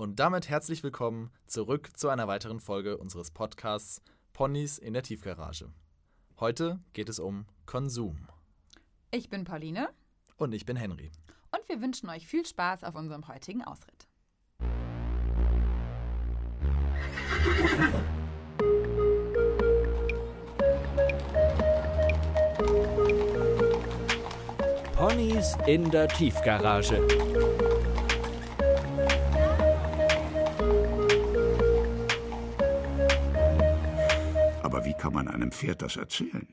Und damit herzlich willkommen zurück zu einer weiteren Folge unseres Podcasts Ponys in der Tiefgarage. Heute geht es um Konsum. Ich bin Pauline. Und ich bin Henry. Und wir wünschen euch viel Spaß auf unserem heutigen Ausritt. Ponys in der Tiefgarage. Kann man einem Pferd das erzählen?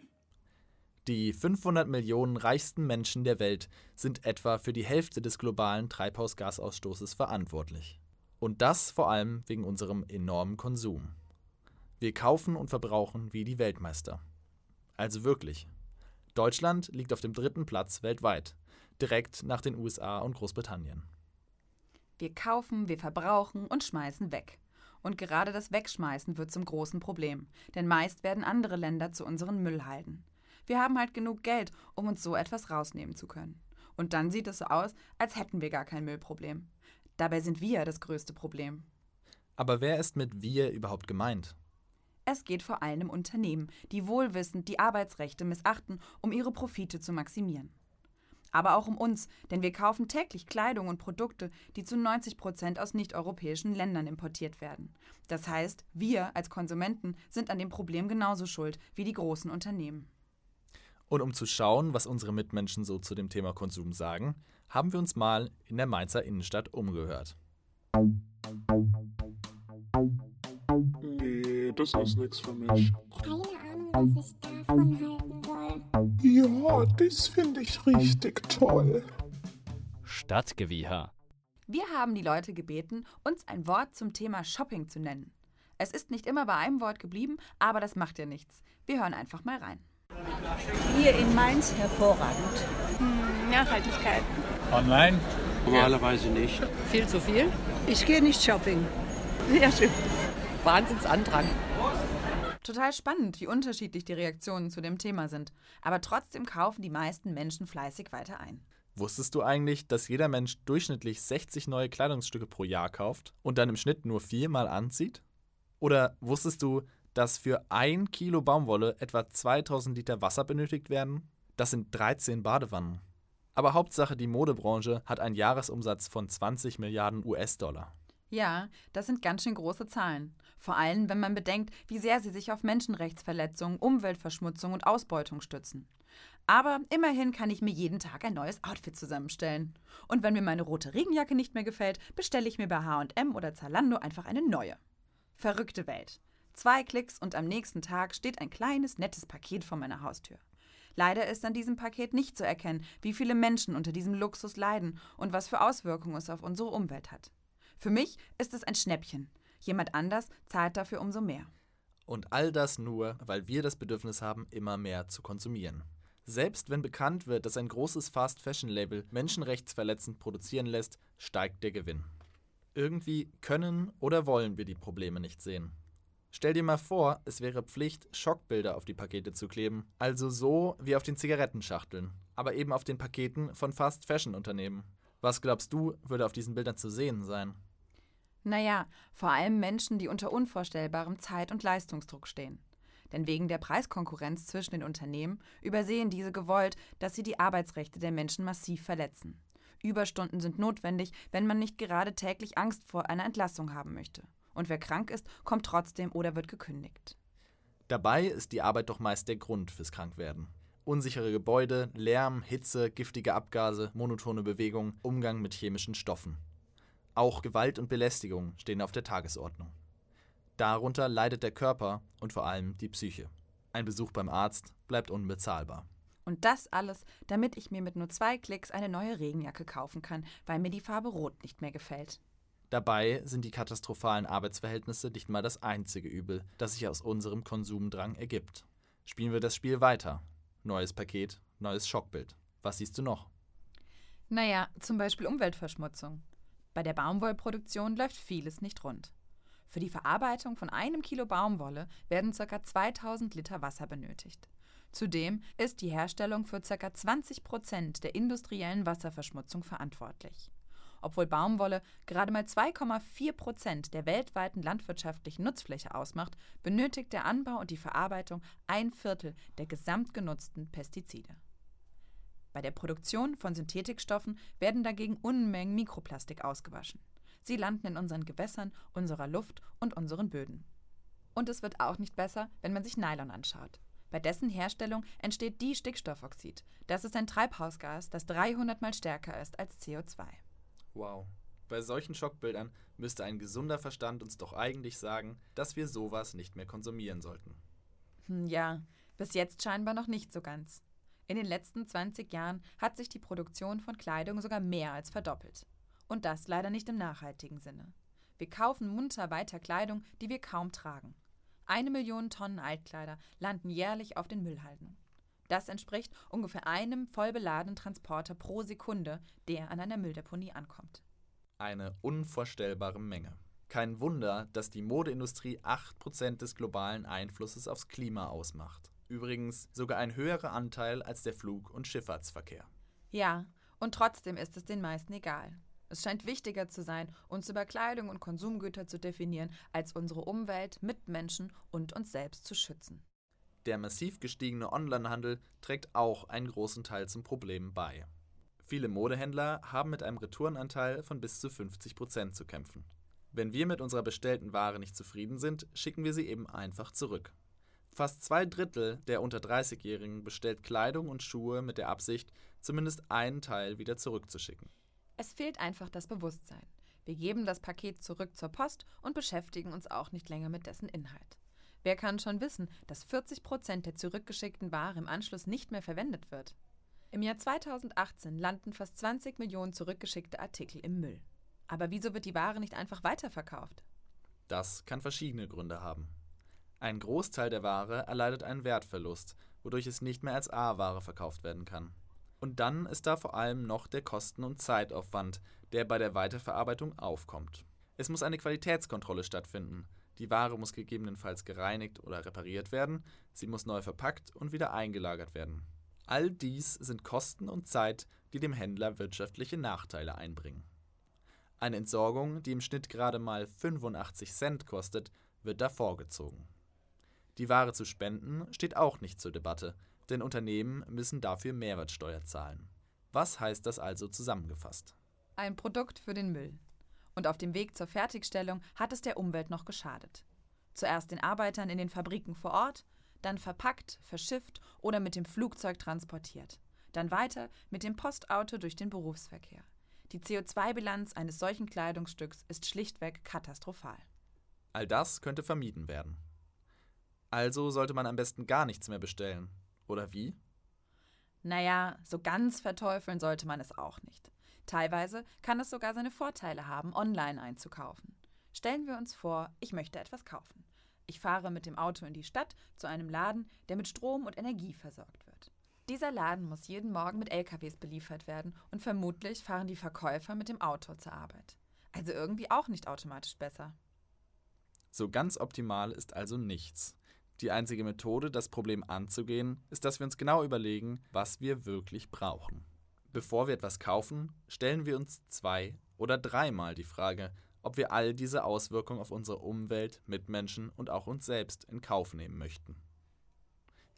Die 500 Millionen reichsten Menschen der Welt sind etwa für die Hälfte des globalen Treibhausgasausstoßes verantwortlich. Und das vor allem wegen unserem enormen Konsum. Wir kaufen und verbrauchen wie die Weltmeister. Also wirklich. Deutschland liegt auf dem dritten Platz weltweit, direkt nach den USA und Großbritannien. Wir kaufen, wir verbrauchen und schmeißen weg. Und gerade das Wegschmeißen wird zum großen Problem, denn meist werden andere Länder zu unseren Müllhalden. Wir haben halt genug Geld, um uns so etwas rausnehmen zu können. Und dann sieht es so aus, als hätten wir gar kein Müllproblem. Dabei sind wir das größte Problem. Aber wer ist mit wir überhaupt gemeint? Es geht vor allem um Unternehmen, die wohlwissend die Arbeitsrechte missachten, um ihre Profite zu maximieren. Aber auch um uns, denn wir kaufen täglich Kleidung und Produkte, die zu 90 Prozent aus nicht-europäischen Ländern importiert werden. Das heißt, wir als Konsumenten sind an dem Problem genauso schuld wie die großen Unternehmen. Und um zu schauen, was unsere Mitmenschen so zu dem Thema Konsum sagen, haben wir uns mal in der Mainzer Innenstadt umgehört. Nee, das ist nichts für mich. Keine Ahnung, was ich davon halten soll. Ja, das finde ich richtig toll. Stadtgewieher. Wir haben die Leute gebeten, uns ein Wort zum Thema Shopping zu nennen. Es ist nicht immer bei einem Wort geblieben, aber das macht ja nichts. Wir hören einfach mal rein. Hier in Mainz hervorragend. Nachhaltigkeit. Online? Normalerweise nicht. Viel zu viel? Ich gehe nicht shopping. Ja, schön. Wahnsinnsandrang. Total spannend, wie unterschiedlich die Reaktionen zu dem Thema sind. Aber trotzdem kaufen die meisten Menschen fleißig weiter ein. Wusstest du eigentlich, dass jeder Mensch durchschnittlich 60 neue Kleidungsstücke pro Jahr kauft und dann im Schnitt nur viermal anzieht? Oder wusstest du, dass für ein Kilo Baumwolle etwa 2000 Liter Wasser benötigt werden? Das sind 13 Badewannen. Aber Hauptsache, die Modebranche hat einen Jahresumsatz von 20 Milliarden US-Dollar. Ja, das sind ganz schön große Zahlen. Vor allem, wenn man bedenkt, wie sehr sie sich auf Menschenrechtsverletzungen, Umweltverschmutzung und Ausbeutung stützen. Aber immerhin kann ich mir jeden Tag ein neues Outfit zusammenstellen. Und wenn mir meine rote Regenjacke nicht mehr gefällt, bestelle ich mir bei HM oder Zalando einfach eine neue. Verrückte Welt. Zwei Klicks und am nächsten Tag steht ein kleines, nettes Paket vor meiner Haustür. Leider ist an diesem Paket nicht zu erkennen, wie viele Menschen unter diesem Luxus leiden und was für Auswirkungen es auf unsere Umwelt hat. Für mich ist es ein Schnäppchen. Jemand anders zahlt dafür umso mehr. Und all das nur, weil wir das Bedürfnis haben, immer mehr zu konsumieren. Selbst wenn bekannt wird, dass ein großes Fast-Fashion-Label menschenrechtsverletzend produzieren lässt, steigt der Gewinn. Irgendwie können oder wollen wir die Probleme nicht sehen. Stell dir mal vor, es wäre Pflicht, Schockbilder auf die Pakete zu kleben. Also so wie auf den Zigarettenschachteln, aber eben auf den Paketen von Fast-Fashion-Unternehmen. Was glaubst du, würde auf diesen Bildern zu sehen sein? Naja, vor allem Menschen, die unter unvorstellbarem Zeit- und Leistungsdruck stehen. Denn wegen der Preiskonkurrenz zwischen den Unternehmen übersehen diese gewollt, dass sie die Arbeitsrechte der Menschen massiv verletzen. Überstunden sind notwendig, wenn man nicht gerade täglich Angst vor einer Entlassung haben möchte. Und wer krank ist, kommt trotzdem oder wird gekündigt. Dabei ist die Arbeit doch meist der Grund fürs Krankwerden. Unsichere Gebäude, Lärm, Hitze, giftige Abgase, monotone Bewegung, Umgang mit chemischen Stoffen. Auch Gewalt und Belästigung stehen auf der Tagesordnung. Darunter leidet der Körper und vor allem die Psyche. Ein Besuch beim Arzt bleibt unbezahlbar. Und das alles, damit ich mir mit nur zwei Klicks eine neue Regenjacke kaufen kann, weil mir die Farbe Rot nicht mehr gefällt. Dabei sind die katastrophalen Arbeitsverhältnisse nicht mal das einzige Übel, das sich aus unserem Konsumdrang ergibt. Spielen wir das Spiel weiter. Neues Paket, neues Schockbild. Was siehst du noch? Naja, zum Beispiel Umweltverschmutzung. Bei der Baumwollproduktion läuft vieles nicht rund. Für die Verarbeitung von einem Kilo Baumwolle werden ca. 2000 Liter Wasser benötigt. Zudem ist die Herstellung für ca. 20 Prozent der industriellen Wasserverschmutzung verantwortlich. Obwohl Baumwolle gerade mal 2,4 Prozent der weltweiten landwirtschaftlichen Nutzfläche ausmacht, benötigt der Anbau und die Verarbeitung ein Viertel der gesamtgenutzten Pestizide. Bei der Produktion von Synthetikstoffen werden dagegen Unmengen Mikroplastik ausgewaschen. Sie landen in unseren Gewässern, unserer Luft und unseren Böden. Und es wird auch nicht besser, wenn man sich Nylon anschaut. Bei dessen Herstellung entsteht Distickstoffoxid. Das ist ein Treibhausgas, das 300 mal stärker ist als CO2. Wow. Bei solchen Schockbildern müsste ein gesunder Verstand uns doch eigentlich sagen, dass wir sowas nicht mehr konsumieren sollten. Hm, ja, bis jetzt scheinbar noch nicht so ganz. In den letzten 20 Jahren hat sich die Produktion von Kleidung sogar mehr als verdoppelt. Und das leider nicht im nachhaltigen Sinne. Wir kaufen munter weiter Kleidung, die wir kaum tragen. Eine Million Tonnen Altkleider landen jährlich auf den Müllhalden. Das entspricht ungefähr einem vollbeladenen Transporter pro Sekunde, der an einer Mülldeponie ankommt. Eine unvorstellbare Menge. Kein Wunder, dass die Modeindustrie 8% des globalen Einflusses aufs Klima ausmacht. Übrigens sogar ein höherer Anteil als der Flug- und Schifffahrtsverkehr. Ja, und trotzdem ist es den meisten egal. Es scheint wichtiger zu sein, uns über Kleidung und Konsumgüter zu definieren, als unsere Umwelt, Mitmenschen und uns selbst zu schützen. Der massiv gestiegene Onlinehandel trägt auch einen großen Teil zum Problem bei. Viele Modehändler haben mit einem Retourenanteil von bis zu 50 Prozent zu kämpfen. Wenn wir mit unserer bestellten Ware nicht zufrieden sind, schicken wir sie eben einfach zurück. Fast zwei Drittel der unter 30-Jährigen bestellt Kleidung und Schuhe mit der Absicht, zumindest einen Teil wieder zurückzuschicken. Es fehlt einfach das Bewusstsein. Wir geben das Paket zurück zur Post und beschäftigen uns auch nicht länger mit dessen Inhalt. Wer kann schon wissen, dass 40 Prozent der zurückgeschickten Ware im Anschluss nicht mehr verwendet wird? Im Jahr 2018 landen fast 20 Millionen zurückgeschickte Artikel im Müll. Aber wieso wird die Ware nicht einfach weiterverkauft? Das kann verschiedene Gründe haben. Ein Großteil der Ware erleidet einen Wertverlust, wodurch es nicht mehr als A-Ware verkauft werden kann. Und dann ist da vor allem noch der Kosten- und Zeitaufwand, der bei der Weiterverarbeitung aufkommt. Es muss eine Qualitätskontrolle stattfinden. Die Ware muss gegebenenfalls gereinigt oder repariert werden, sie muss neu verpackt und wieder eingelagert werden. All dies sind Kosten und Zeit, die dem Händler wirtschaftliche Nachteile einbringen. Eine Entsorgung, die im Schnitt gerade mal 85 Cent kostet, wird da vorgezogen. Die Ware zu spenden steht auch nicht zur Debatte, denn Unternehmen müssen dafür Mehrwertsteuer zahlen. Was heißt das also zusammengefasst? Ein Produkt für den Müll. Und auf dem Weg zur Fertigstellung hat es der Umwelt noch geschadet. Zuerst den Arbeitern in den Fabriken vor Ort, dann verpackt, verschifft oder mit dem Flugzeug transportiert. Dann weiter mit dem Postauto durch den Berufsverkehr. Die CO2-Bilanz eines solchen Kleidungsstücks ist schlichtweg katastrophal. All das könnte vermieden werden. Also sollte man am besten gar nichts mehr bestellen. Oder wie? Naja, so ganz verteufeln sollte man es auch nicht. Teilweise kann es sogar seine Vorteile haben, online einzukaufen. Stellen wir uns vor, ich möchte etwas kaufen. Ich fahre mit dem Auto in die Stadt zu einem Laden, der mit Strom und Energie versorgt wird. Dieser Laden muss jeden Morgen mit LKWs beliefert werden und vermutlich fahren die Verkäufer mit dem Auto zur Arbeit. Also irgendwie auch nicht automatisch besser. So ganz optimal ist also nichts. Die einzige Methode, das Problem anzugehen, ist, dass wir uns genau überlegen, was wir wirklich brauchen. Bevor wir etwas kaufen, stellen wir uns zwei oder dreimal die Frage, ob wir all diese Auswirkungen auf unsere Umwelt, Mitmenschen und auch uns selbst in Kauf nehmen möchten.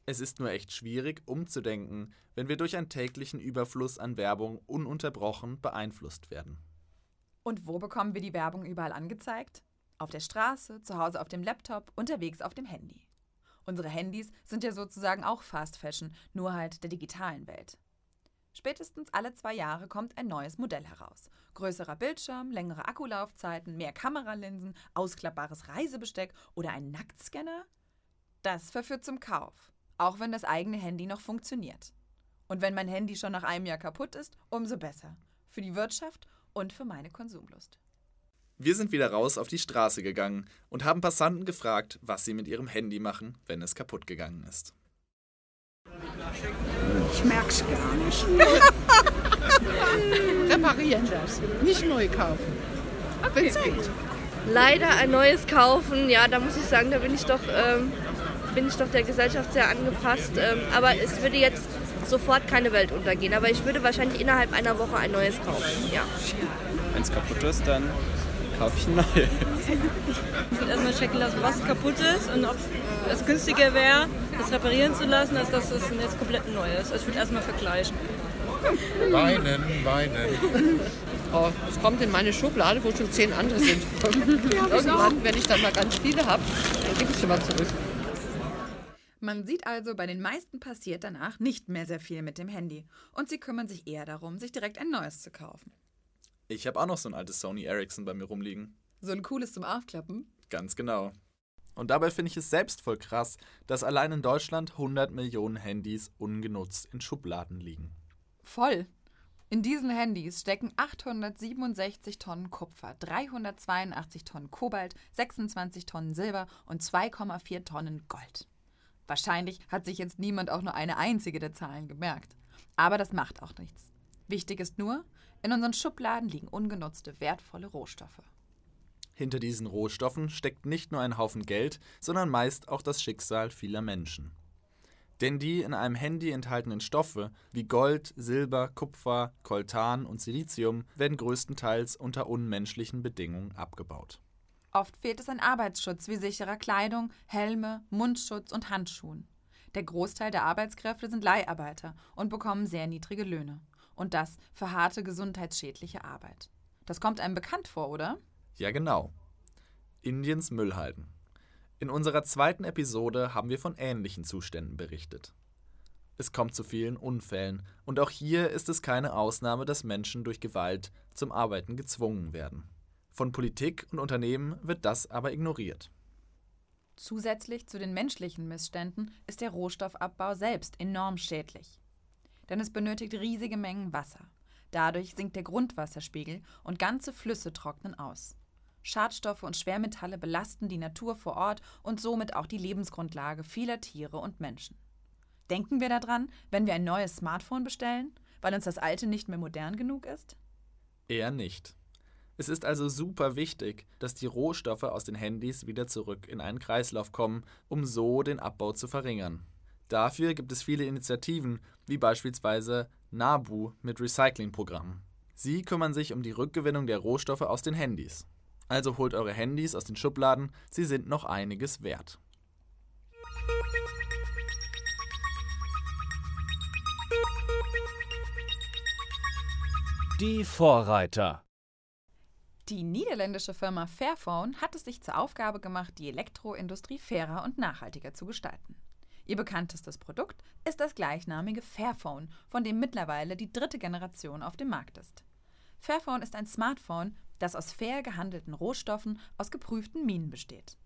Es ist nur echt schwierig, umzudenken, wenn wir durch einen täglichen Überfluss an Werbung ununterbrochen beeinflusst werden. Und wo bekommen wir die Werbung überall angezeigt? Auf der Straße, zu Hause auf dem Laptop, unterwegs auf dem Handy. Unsere Handys sind ja sozusagen auch Fast Fashion, nur halt der digitalen Welt. Spätestens alle zwei Jahre kommt ein neues Modell heraus. Größerer Bildschirm, längere Akkulaufzeiten, mehr Kameralinsen, ausklappbares Reisebesteck oder ein Nacktscanner? Das verführt zum Kauf, auch wenn das eigene Handy noch funktioniert. Und wenn mein Handy schon nach einem Jahr kaputt ist, umso besser. Für die Wirtschaft und für meine Konsumlust. Wir sind wieder raus auf die Straße gegangen und haben Passanten gefragt, was sie mit ihrem Handy machen, wenn es kaputt gegangen ist. Ich merk's gar nicht. Reparieren das, nicht neu kaufen. Wenn's geht. Leider ein neues kaufen, ja, da muss ich sagen, da bin ich doch, ähm, bin ich doch der Gesellschaft sehr angepasst. Ähm, aber es würde jetzt sofort keine Welt untergehen. Aber ich würde wahrscheinlich innerhalb einer Woche ein neues kaufen. Ja. Wenn es kaputt ist, dann kaufe ich ein neues. Ich würde erstmal checken lassen, was kaputt ist und ob es günstiger wäre, das reparieren zu lassen, als dass es jetzt komplett neu ist. Also ich würde erstmal vergleichen. Weinen, weinen. Oh, es kommt in meine Schublade, wo schon zehn andere sind. Irgendwann, wenn ich dann mal ganz viele habe, dann gebe ich sie mal zurück. Man sieht also, bei den meisten passiert danach nicht mehr sehr viel mit dem Handy. Und sie kümmern sich eher darum, sich direkt ein neues zu kaufen. Ich habe auch noch so ein altes Sony Ericsson bei mir rumliegen. So ein cooles zum Aufklappen? Ganz genau. Und dabei finde ich es selbst voll krass, dass allein in Deutschland 100 Millionen Handys ungenutzt in Schubladen liegen. Voll. In diesen Handys stecken 867 Tonnen Kupfer, 382 Tonnen Kobalt, 26 Tonnen Silber und 2,4 Tonnen Gold. Wahrscheinlich hat sich jetzt niemand auch nur eine einzige der Zahlen gemerkt. Aber das macht auch nichts. Wichtig ist nur, in unseren Schubladen liegen ungenutzte, wertvolle Rohstoffe. Hinter diesen Rohstoffen steckt nicht nur ein Haufen Geld, sondern meist auch das Schicksal vieler Menschen. Denn die in einem Handy enthaltenen Stoffe wie Gold, Silber, Kupfer, Coltan und Silizium werden größtenteils unter unmenschlichen Bedingungen abgebaut. Oft fehlt es an Arbeitsschutz wie sicherer Kleidung, Helme, Mundschutz und Handschuhen. Der Großteil der Arbeitskräfte sind Leiharbeiter und bekommen sehr niedrige Löhne. Und das für harte gesundheitsschädliche Arbeit. Das kommt einem bekannt vor, oder? Ja, genau. Indiens Müllhalden. In unserer zweiten Episode haben wir von ähnlichen Zuständen berichtet. Es kommt zu vielen Unfällen und auch hier ist es keine Ausnahme, dass Menschen durch Gewalt zum Arbeiten gezwungen werden. Von Politik und Unternehmen wird das aber ignoriert. Zusätzlich zu den menschlichen Missständen ist der Rohstoffabbau selbst enorm schädlich. Denn es benötigt riesige Mengen Wasser. Dadurch sinkt der Grundwasserspiegel und ganze Flüsse trocknen aus. Schadstoffe und Schwermetalle belasten die Natur vor Ort und somit auch die Lebensgrundlage vieler Tiere und Menschen. Denken wir daran, wenn wir ein neues Smartphone bestellen, weil uns das alte nicht mehr modern genug ist? Eher nicht. Es ist also super wichtig, dass die Rohstoffe aus den Handys wieder zurück in einen Kreislauf kommen, um so den Abbau zu verringern. Dafür gibt es viele Initiativen, wie beispielsweise NABU mit Recyclingprogrammen. Sie kümmern sich um die Rückgewinnung der Rohstoffe aus den Handys. Also holt eure Handys aus den Schubladen, sie sind noch einiges wert. Die Vorreiter. Die niederländische Firma Fairphone hat es sich zur Aufgabe gemacht, die Elektroindustrie fairer und nachhaltiger zu gestalten. Ihr bekanntestes Produkt ist das gleichnamige Fairphone, von dem mittlerweile die dritte Generation auf dem Markt ist. Fairphone ist ein Smartphone, das aus fair gehandelten Rohstoffen aus geprüften Minen besteht.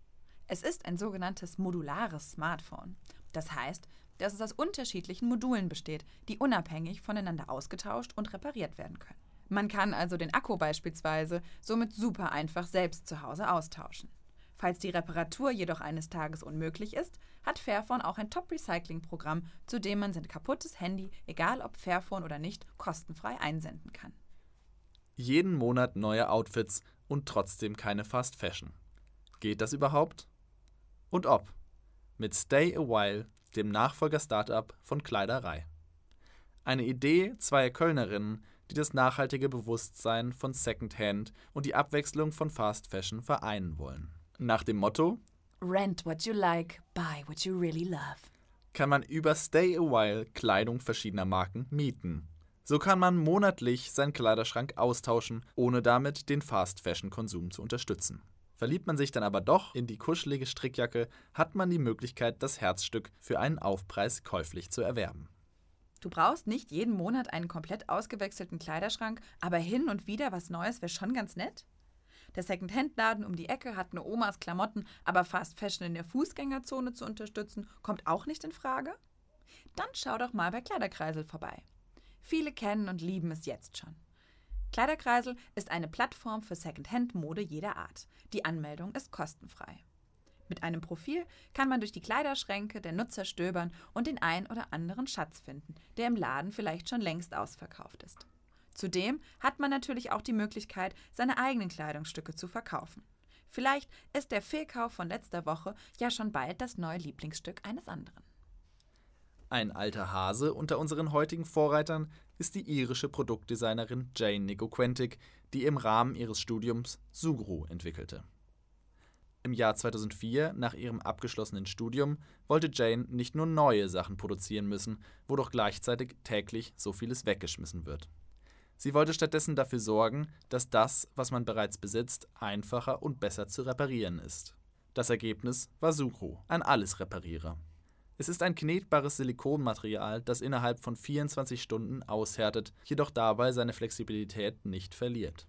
Es ist ein sogenanntes modulares Smartphone. Das heißt, dass es aus unterschiedlichen Modulen besteht, die unabhängig voneinander ausgetauscht und repariert werden können. Man kann also den Akku beispielsweise somit super einfach selbst zu Hause austauschen. Falls die Reparatur jedoch eines Tages unmöglich ist, hat Fairphone auch ein Top-Recycling-Programm, zu dem man sein kaputtes Handy, egal ob Fairphone oder nicht, kostenfrei einsenden kann. Jeden Monat neue Outfits und trotzdem keine Fast Fashion. Geht das überhaupt? Und ob? Mit Stay a While, dem Nachfolger-Startup von Kleiderei. Eine Idee zweier Kölnerinnen, die das nachhaltige Bewusstsein von Secondhand und die Abwechslung von Fast Fashion vereinen wollen. Nach dem Motto Rent what you like, buy what you really love. Kann man über Stay a While Kleidung verschiedener Marken mieten. So kann man monatlich seinen Kleiderschrank austauschen, ohne damit den Fast-Fashion-Konsum zu unterstützen. Verliebt man sich dann aber doch in die kuschelige Strickjacke, hat man die Möglichkeit, das Herzstück für einen Aufpreis käuflich zu erwerben. Du brauchst nicht jeden Monat einen komplett ausgewechselten Kleiderschrank, aber hin und wieder was Neues wäre schon ganz nett. Der Second-Hand-Laden um die Ecke hat eine Omas Klamotten, aber Fast Fashion in der Fußgängerzone zu unterstützen, kommt auch nicht in Frage? Dann schau doch mal bei Kleiderkreisel vorbei. Viele kennen und lieben es jetzt schon. Kleiderkreisel ist eine Plattform für Second-Hand-Mode jeder Art. Die Anmeldung ist kostenfrei. Mit einem Profil kann man durch die Kleiderschränke der Nutzer stöbern und den ein oder anderen Schatz finden, der im Laden vielleicht schon längst ausverkauft ist. Zudem hat man natürlich auch die Möglichkeit, seine eigenen Kleidungsstücke zu verkaufen. Vielleicht ist der Fehlkauf von letzter Woche ja schon bald das neue Lieblingsstück eines anderen. Ein alter Hase unter unseren heutigen Vorreitern ist die irische Produktdesignerin Jane Nico-Quentic, die im Rahmen ihres Studiums Sugru entwickelte. Im Jahr 2004, nach ihrem abgeschlossenen Studium, wollte Jane nicht nur neue Sachen produzieren müssen, wo doch gleichzeitig täglich so vieles weggeschmissen wird. Sie wollte stattdessen dafür sorgen, dass das, was man bereits besitzt, einfacher und besser zu reparieren ist. Das Ergebnis war Sugru, ein Allesreparierer. Es ist ein knetbares Silikonmaterial, das innerhalb von 24 Stunden aushärtet, jedoch dabei seine Flexibilität nicht verliert.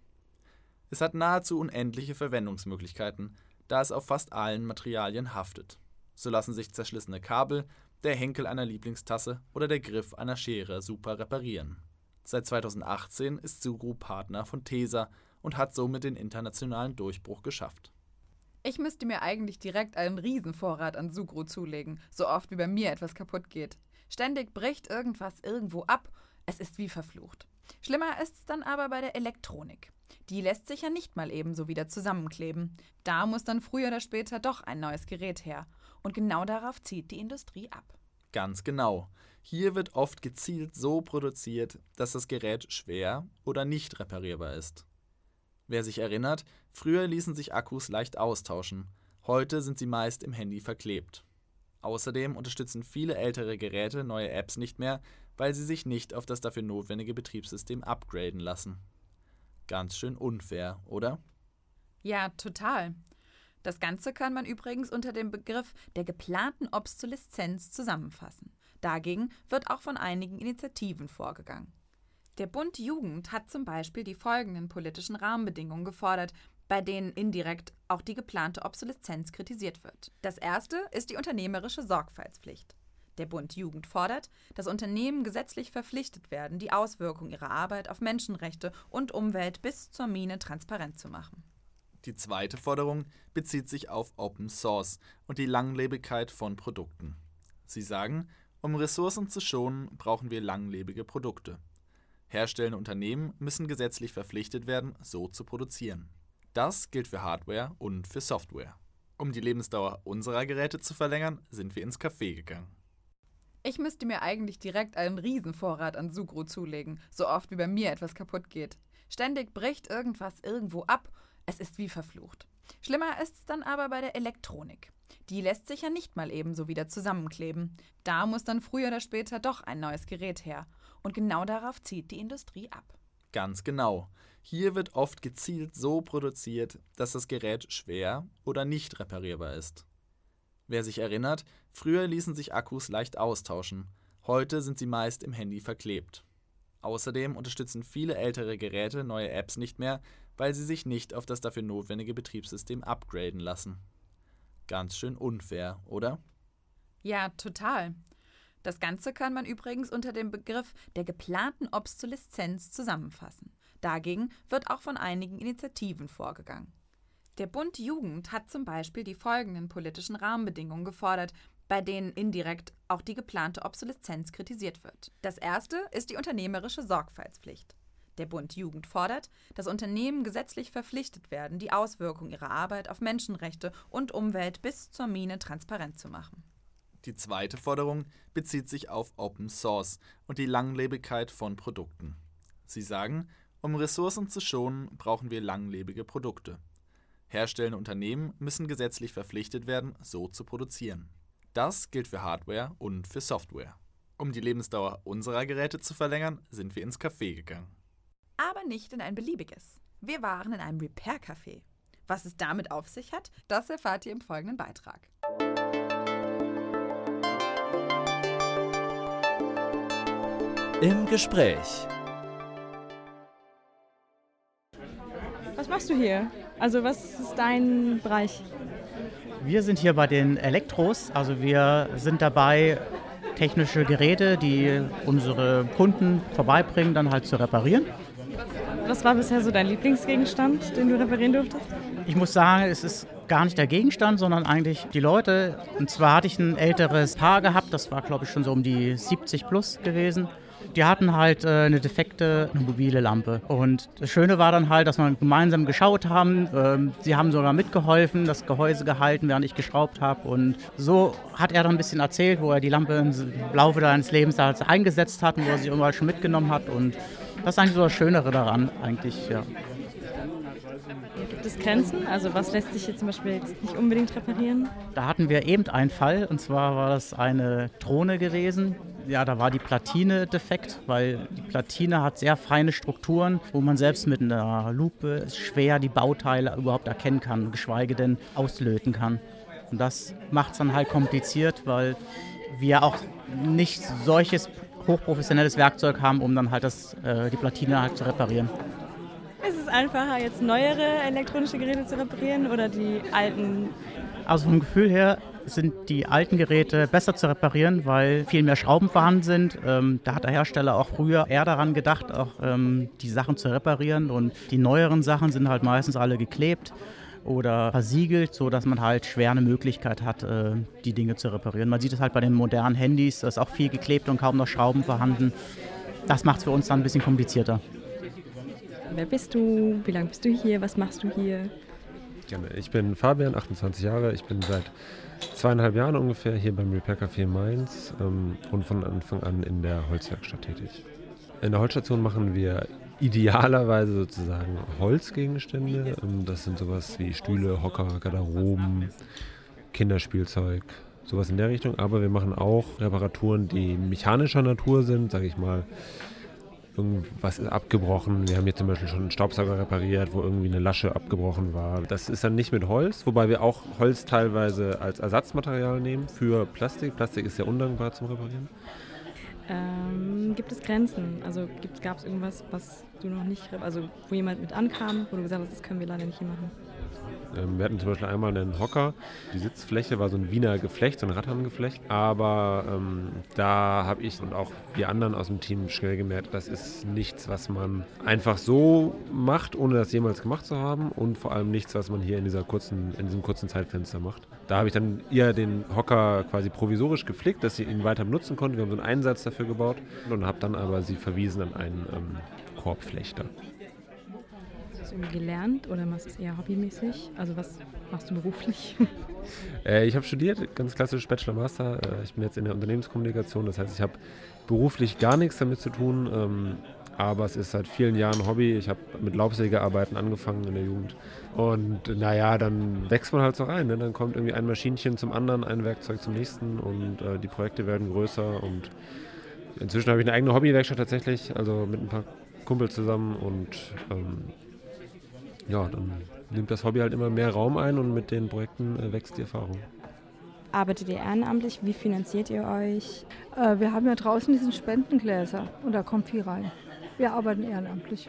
Es hat nahezu unendliche Verwendungsmöglichkeiten, da es auf fast allen Materialien haftet. So lassen sich zerschlissene Kabel, der Henkel einer Lieblingstasse oder der Griff einer Schere super reparieren. Seit 2018 ist Sugru Partner von Tesa und hat somit den internationalen Durchbruch geschafft. Ich müsste mir eigentlich direkt einen Riesenvorrat an Sugru zulegen, so oft wie bei mir etwas kaputt geht. Ständig bricht irgendwas irgendwo ab, es ist wie verflucht. Schlimmer ist es dann aber bei der Elektronik. Die lässt sich ja nicht mal ebenso wieder zusammenkleben. Da muss dann früher oder später doch ein neues Gerät her. Und genau darauf zieht die Industrie ab. Ganz genau. Hier wird oft gezielt so produziert, dass das Gerät schwer oder nicht reparierbar ist. Wer sich erinnert, früher ließen sich Akkus leicht austauschen. Heute sind sie meist im Handy verklebt. Außerdem unterstützen viele ältere Geräte neue Apps nicht mehr, weil sie sich nicht auf das dafür notwendige Betriebssystem upgraden lassen. Ganz schön unfair, oder? Ja, total. Das Ganze kann man übrigens unter dem Begriff der geplanten Obsoleszenz zusammenfassen. Dagegen wird auch von einigen Initiativen vorgegangen. Der Bund Jugend hat zum Beispiel die folgenden politischen Rahmenbedingungen gefordert, bei denen indirekt auch die geplante Obsoleszenz kritisiert wird. Das erste ist die unternehmerische Sorgfaltspflicht. Der Bund Jugend fordert, dass Unternehmen gesetzlich verpflichtet werden, die Auswirkungen ihrer Arbeit auf Menschenrechte und Umwelt bis zur Mine transparent zu machen. Die zweite Forderung bezieht sich auf Open Source und die Langlebigkeit von Produkten. Sie sagen, um Ressourcen zu schonen, brauchen wir langlebige Produkte. Herstellende Unternehmen müssen gesetzlich verpflichtet werden, so zu produzieren. Das gilt für Hardware und für Software. Um die Lebensdauer unserer Geräte zu verlängern, sind wir ins Café gegangen. Ich müsste mir eigentlich direkt einen Riesenvorrat an Sugru zulegen, so oft wie bei mir etwas kaputt geht. Ständig bricht irgendwas irgendwo ab, es ist wie verflucht. Schlimmer ist es dann aber bei der Elektronik. Die lässt sich ja nicht mal ebenso wieder zusammenkleben. Da muss dann früher oder später doch ein neues Gerät her. Und genau darauf zieht die Industrie ab. Ganz genau. Hier wird oft gezielt so produziert, dass das Gerät schwer oder nicht reparierbar ist. Wer sich erinnert, früher ließen sich Akkus leicht austauschen. Heute sind sie meist im Handy verklebt. Außerdem unterstützen viele ältere Geräte neue Apps nicht mehr, weil sie sich nicht auf das dafür notwendige Betriebssystem upgraden lassen. Ganz schön unfair, oder? Ja, total. Das Ganze kann man übrigens unter dem Begriff der geplanten Obsoleszenz zusammenfassen. Dagegen wird auch von einigen Initiativen vorgegangen. Der Bund Jugend hat zum Beispiel die folgenden politischen Rahmenbedingungen gefordert, bei denen indirekt auch die geplante Obsoleszenz kritisiert wird. Das erste ist die unternehmerische Sorgfaltspflicht. Der Bund Jugend fordert, dass Unternehmen gesetzlich verpflichtet werden, die Auswirkungen ihrer Arbeit auf Menschenrechte und Umwelt bis zur Mine transparent zu machen. Die zweite Forderung bezieht sich auf Open Source und die Langlebigkeit von Produkten. Sie sagen, um Ressourcen zu schonen, brauchen wir langlebige Produkte. Herstellende Unternehmen müssen gesetzlich verpflichtet werden, so zu produzieren. Das gilt für Hardware und für Software. Um die Lebensdauer unserer Geräte zu verlängern, sind wir ins Café gegangen. Aber nicht in ein beliebiges. Wir waren in einem Repair-Café. Was es damit auf sich hat, das erfahrt ihr im folgenden Beitrag. Im Gespräch. Was machst du hier? Also was ist dein Bereich? Wir sind hier bei den Elektros. Also wir sind dabei, technische Geräte, die unsere Kunden vorbeibringen, dann halt zu reparieren. Was war bisher so dein Lieblingsgegenstand, den du reparieren durftest? Ich muss sagen, es ist gar nicht der Gegenstand, sondern eigentlich die Leute. Und zwar hatte ich ein älteres Paar gehabt, das war glaube ich schon so um die 70 plus gewesen. die hatten halt äh, eine defekte eine mobile Lampe. Und das Schöne war dann halt, dass wir gemeinsam geschaut haben. Ähm, sie haben sogar mitgeholfen, das Gehäuse gehalten, während ich geschraubt habe. Und so hat er dann ein bisschen erzählt, wo er die Lampe im Laufe seines Lebens halt eingesetzt hat und wo er sie irgendwann schon mitgenommen hat. Und das ist eigentlich so das Schönere daran, eigentlich, ja. Gibt es Grenzen? Also was lässt sich hier zum Beispiel jetzt nicht unbedingt reparieren? Da hatten wir eben einen Fall und zwar war das eine Drohne gewesen. Ja, da war die Platine defekt, weil die Platine hat sehr feine Strukturen, wo man selbst mit einer Lupe schwer die Bauteile überhaupt erkennen kann, geschweige denn auslöten kann. Und das macht es dann halt kompliziert, weil wir auch nicht solches hochprofessionelles Werkzeug haben, um dann halt das, äh, die Platine halt zu reparieren. Ist es einfacher, jetzt neuere elektronische Geräte zu reparieren oder die alten? Also vom Gefühl her sind die alten Geräte besser zu reparieren, weil viel mehr Schrauben vorhanden sind. Ähm, da hat der Hersteller auch früher eher daran gedacht, auch ähm, die Sachen zu reparieren. Und die neueren Sachen sind halt meistens alle geklebt oder versiegelt, sodass man halt schwer eine Möglichkeit hat, äh, die Dinge zu reparieren. Man sieht es halt bei den modernen Handys, da ist auch viel geklebt und kaum noch Schrauben vorhanden. Das macht es für uns dann ein bisschen komplizierter. Wer bist du? Wie lange bist du hier? Was machst du hier? Ich bin Fabian, 28 Jahre. Ich bin seit zweieinhalb Jahren ungefähr hier beim Repair Café Mainz ähm, und von Anfang an in der Holzwerkstatt tätig. In der Holzstation machen wir idealerweise sozusagen Holzgegenstände. Ähm, das sind sowas wie Stühle, Hocker, Garderoben, Kinderspielzeug, sowas in der Richtung. Aber wir machen auch Reparaturen, die mechanischer Natur sind, sage ich mal irgendwas ist abgebrochen. Wir haben hier zum Beispiel schon einen Staubsauger repariert, wo irgendwie eine Lasche abgebrochen war. Das ist dann nicht mit Holz, wobei wir auch Holz teilweise als Ersatzmaterial nehmen für Plastik. Plastik ist ja undankbar zum Reparieren. Ähm, gibt es Grenzen? Also gab es irgendwas, was du noch nicht, also wo jemand mit ankam, wo du gesagt hast, das können wir leider nicht hier machen? Ähm, wir hatten zum Beispiel einmal einen Hocker. Die Sitzfläche war so ein Wiener Geflecht, so ein Ratterngeflecht. Aber ähm, da habe ich und auch wir anderen aus dem Team schnell gemerkt, das ist nichts, was man einfach so macht, ohne das jemals gemacht zu haben. Und vor allem nichts, was man hier in, dieser kurzen, in diesem kurzen Zeitfenster macht. Da habe ich dann eher den Hocker quasi provisorisch gepflegt, dass sie ihn weiter benutzen konnte. Wir haben so einen Einsatz dafür gebaut und habe dann aber sie verwiesen an einen ähm, Korbflechter irgendwie gelernt oder machst du es eher hobbymäßig? Also was machst du beruflich? Äh, ich habe studiert, ganz klassisch Bachelor Master. Äh, ich bin jetzt in der Unternehmenskommunikation, das heißt, ich habe beruflich gar nichts damit zu tun. Ähm, aber es ist seit vielen Jahren Hobby. Ich habe mit Laubsägearbeiten angefangen in der Jugend. Und naja, dann wächst man halt so rein. Ne? Dann kommt irgendwie ein Maschinchen zum anderen, ein Werkzeug zum nächsten und äh, die Projekte werden größer. Und inzwischen habe ich eine eigene Hobbywerkstatt tatsächlich, also mit ein paar Kumpels zusammen. Und ähm, ja, dann nimmt das Hobby halt immer mehr Raum ein und mit den Projekten äh, wächst die Erfahrung. Arbeitet ihr ehrenamtlich? Wie finanziert ihr euch? Äh, wir haben ja draußen diesen Spendengläser und da kommt viel rein. Wir arbeiten ehrenamtlich.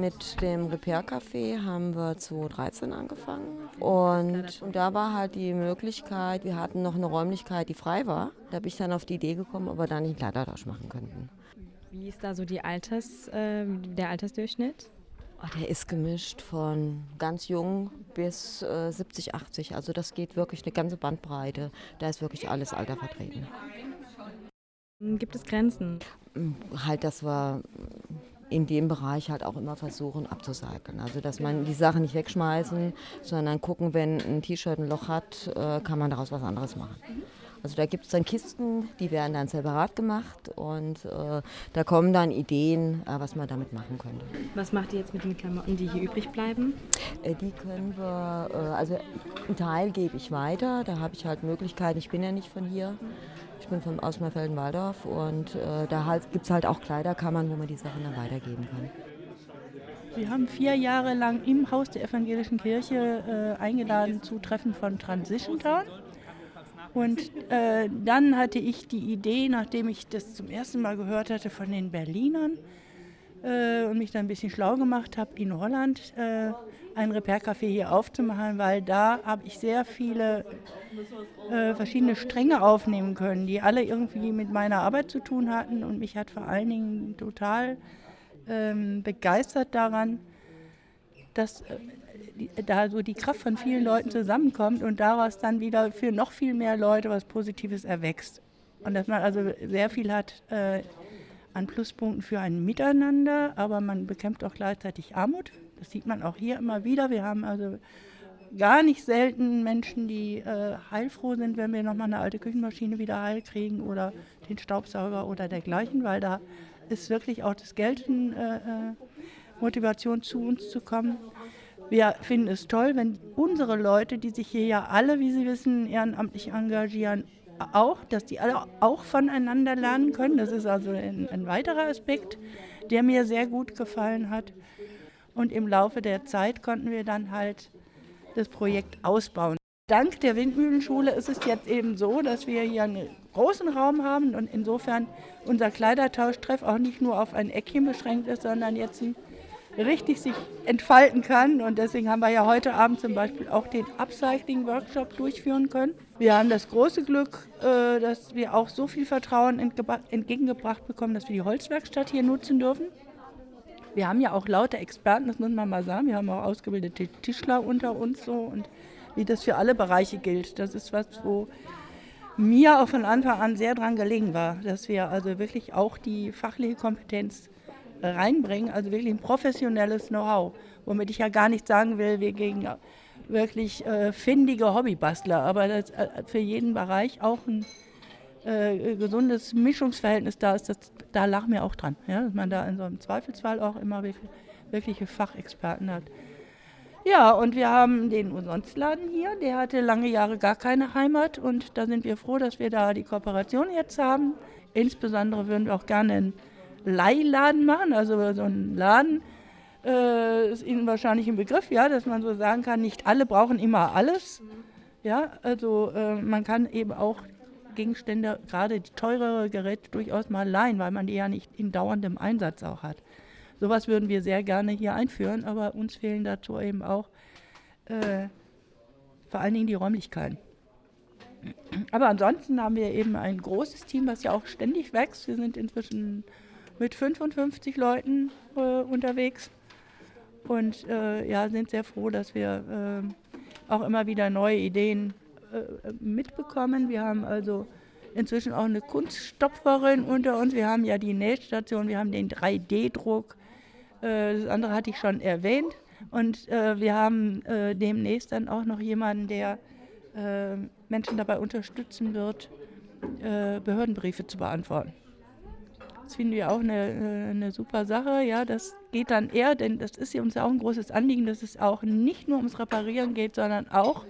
Mit dem Repair Café haben wir 2013 angefangen und, und da war halt die Möglichkeit, wir hatten noch eine Räumlichkeit, die frei war. Da bin ich dann auf die Idee gekommen, ob wir da nicht einen Kleidertausch machen könnten. Wie ist da so die Alters, äh, der Altersdurchschnitt? Oh, der ist gemischt von ganz jung bis äh, 70, 80. Also das geht wirklich eine ganze Bandbreite. Da ist wirklich alles Alter vertreten. Gibt es Grenzen? Hm, halt, dass wir in dem Bereich halt auch immer versuchen abzusagen. Also dass man die Sachen nicht wegschmeißen, sondern gucken, wenn ein T-Shirt ein Loch hat, äh, kann man daraus was anderes machen. Also da gibt es dann Kisten, die werden dann separat gemacht und äh, da kommen dann Ideen, äh, was man damit machen könnte. Was macht ihr jetzt mit den Klamotten, die hier übrig bleiben? Äh, die können wir, äh, also einen Teil gebe ich weiter, da habe ich halt Möglichkeiten, ich bin ja nicht von hier. Ich bin von aus Waldorf und äh, da halt, gibt es halt auch Kleiderkammern, wo man die Sachen dann weitergeben kann. Wir haben vier Jahre lang im Haus der Evangelischen Kirche äh, eingeladen zu Treffen von Transition Town. Und äh, dann hatte ich die Idee, nachdem ich das zum ersten Mal gehört hatte von den Berlinern äh, und mich dann ein bisschen schlau gemacht habe, in Holland äh, ein Repair-Café hier aufzumachen, weil da habe ich sehr viele äh, verschiedene Stränge aufnehmen können, die alle irgendwie mit meiner Arbeit zu tun hatten. Und mich hat vor allen Dingen total ähm, begeistert daran, dass äh, da so die Kraft von vielen Leuten zusammenkommt und daraus dann wieder für noch viel mehr Leute was Positives erwächst. Und dass man also sehr viel hat äh, an Pluspunkten für ein Miteinander, aber man bekämpft auch gleichzeitig Armut. Das sieht man auch hier immer wieder. Wir haben also gar nicht selten Menschen, die äh, heilfroh sind, wenn wir nochmal eine alte Küchenmaschine wieder heil kriegen oder den Staubsauger oder dergleichen, weil da ist wirklich auch das Geld eine äh, äh, Motivation zu uns zu kommen. Wir finden es toll, wenn unsere Leute, die sich hier ja alle, wie Sie wissen, ehrenamtlich engagieren, auch, dass die alle auch voneinander lernen können. Das ist also ein, ein weiterer Aspekt, der mir sehr gut gefallen hat. Und im Laufe der Zeit konnten wir dann halt das Projekt ausbauen. Dank der Windmühlenschule ist es jetzt eben so, dass wir hier einen großen Raum haben und insofern unser Kleidertauschtreff auch nicht nur auf ein Eckchen beschränkt ist, sondern jetzt richtig sich entfalten kann. Und deswegen haben wir ja heute Abend zum Beispiel auch den Upcycling-Workshop durchführen können. Wir haben das große Glück, äh, dass wir auch so viel Vertrauen entgegengebracht bekommen, dass wir die Holzwerkstatt hier nutzen dürfen. Wir haben ja auch lauter Experten, das muss man mal sagen. Wir haben auch ausgebildete Tischler unter uns so und wie das für alle Bereiche gilt. Das ist was, wo mir auch von Anfang an sehr dran gelegen war, dass wir also wirklich auch die fachliche Kompetenz reinbringen, also wirklich ein professionelles Know-how, womit ich ja gar nicht sagen will, wir gegen wirklich äh, findige Hobbybastler, aber das, äh, für jeden Bereich auch ein äh, gesundes Mischungsverhältnis da ist, das, da lachen wir auch dran, ja, dass man da in so einem Zweifelsfall auch immer wirklich, wirkliche Fachexperten hat. Ja, und wir haben den Umsonstladen hier, der hatte lange Jahre gar keine Heimat und da sind wir froh, dass wir da die Kooperation jetzt haben. Insbesondere würden wir auch gerne einen Leihladen machen, also so einen Laden, äh, ist Ihnen wahrscheinlich ein Begriff, ja, dass man so sagen kann, nicht alle brauchen immer alles. Ja, also äh, man kann eben auch Gegenstände, gerade teurere Geräte, durchaus mal leihen, weil man die ja nicht in dauerndem Einsatz auch hat. Sowas würden wir sehr gerne hier einführen, aber uns fehlen dazu eben auch äh, vor allen Dingen die Räumlichkeiten. Aber ansonsten haben wir eben ein großes Team, was ja auch ständig wächst. Wir sind inzwischen mit 55 Leuten äh, unterwegs und äh, ja, sind sehr froh, dass wir äh, auch immer wieder neue Ideen äh, mitbekommen. Wir haben also inzwischen auch eine Kunststopferin unter uns. Wir haben ja die Nähstation, wir haben den 3D-Druck. Äh, das andere hatte ich schon erwähnt. Und wir haben demnächst dann auch noch jemanden, der Menschen dabei unterstützen wird, Behördenbriefe zu beantworten. Das finden wir auch eine, eine super Sache. Ja, das geht dann eher, denn das ist uns ja auch ein großes Anliegen, dass es auch nicht nur ums Reparieren geht, sondern auch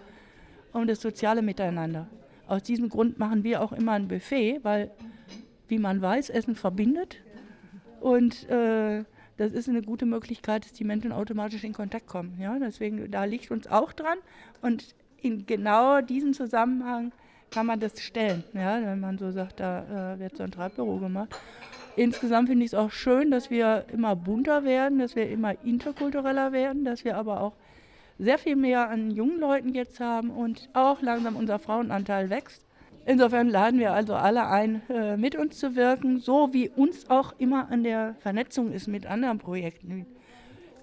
um das soziale Miteinander. Aus diesem Grund machen wir auch immer ein Buffet, weil, wie man weiß, Essen verbindet. Und äh, das ist eine gute Möglichkeit, dass die Menschen automatisch in Kontakt kommen. Ja? Deswegen, da liegt uns auch dran. Und in genau diesem Zusammenhang kann man das stellen. Ja? Wenn man so sagt, da äh, wird so ein Treibbüro gemacht. Insgesamt finde ich es auch schön, dass wir immer bunter werden, dass wir immer interkultureller werden, dass wir aber auch sehr viel mehr an jungen Leuten jetzt haben und auch langsam unser Frauenanteil wächst. Insofern laden wir also alle ein, äh, mit uns zu wirken, so wie uns auch immer an der Vernetzung ist mit anderen Projekten.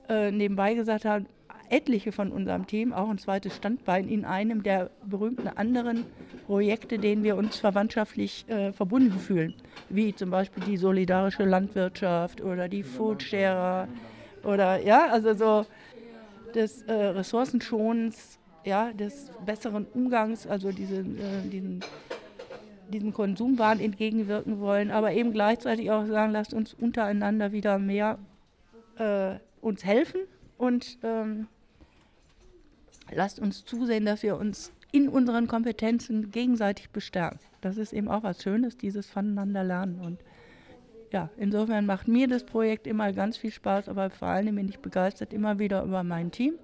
Äh, nebenbei gesagt haben, etliche von unserem Team auch ein zweites Standbein in einem der berühmten anderen Projekte, denen wir uns verwandtschaftlich äh, verbunden fühlen, wie zum Beispiel die solidarische Landwirtschaft oder die Foodsharer oder ja, also so des äh, Ressourcenschonens, ja, des besseren Umgangs, also diese, äh, diesen, diesem Konsumwahn entgegenwirken wollen, aber eben gleichzeitig auch sagen, lasst uns untereinander wieder mehr äh, uns helfen und ähm, lasst uns zusehen, dass wir uns in unseren Kompetenzen gegenseitig bestärken. Das ist eben auch was Schönes, dieses Voneinander lernen. Und ja, insofern macht mir das Projekt immer ganz viel Spaß, aber vor allem bin ich begeistert immer wieder über mein Team.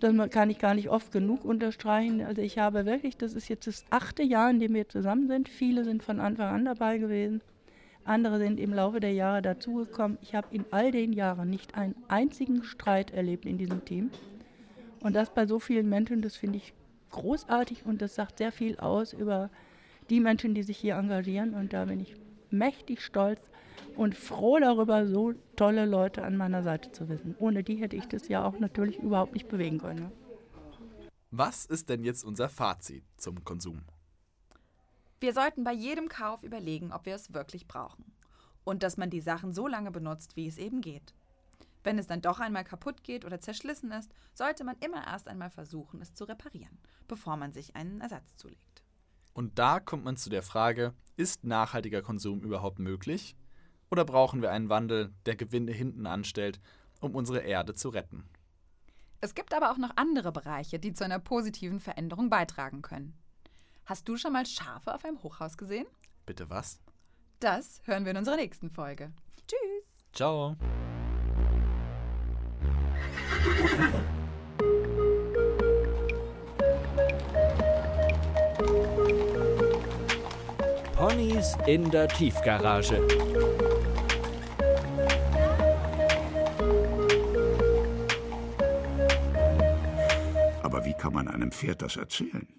Das kann ich gar nicht oft genug unterstreichen. Also ich habe wirklich, das ist jetzt das achte Jahr, in dem wir zusammen sind. Viele sind von Anfang an dabei gewesen. Andere sind im Laufe der Jahre dazugekommen. Ich habe in all den Jahren nicht einen einzigen Streit erlebt in diesem Team. Und das bei so vielen Menschen, das finde ich großartig und das sagt sehr viel aus über die Menschen, die sich hier engagieren. Und da bin ich mächtig stolz, und froh darüber, so tolle Leute an meiner Seite zu wissen. Ohne die hätte ich das ja auch natürlich überhaupt nicht bewegen können. Ja. Was ist denn jetzt unser Fazit zum Konsum? Wir sollten bei jedem Kauf überlegen, ob wir es wirklich brauchen. Und dass man die Sachen so lange benutzt, wie es eben geht. Wenn es dann doch einmal kaputt geht oder zerschlissen ist, sollte man immer erst einmal versuchen, es zu reparieren, bevor man sich einen Ersatz zulegt. Und da kommt man zu der Frage, ist nachhaltiger Konsum überhaupt möglich? Oder brauchen wir einen Wandel, der Gewinne hinten anstellt, um unsere Erde zu retten? Es gibt aber auch noch andere Bereiche, die zu einer positiven Veränderung beitragen können. Hast du schon mal Schafe auf einem Hochhaus gesehen? Bitte was? Das hören wir in unserer nächsten Folge. Tschüss. Ciao. Ponys in der Tiefgarage. Aber wie kann man einem Pferd das erzählen?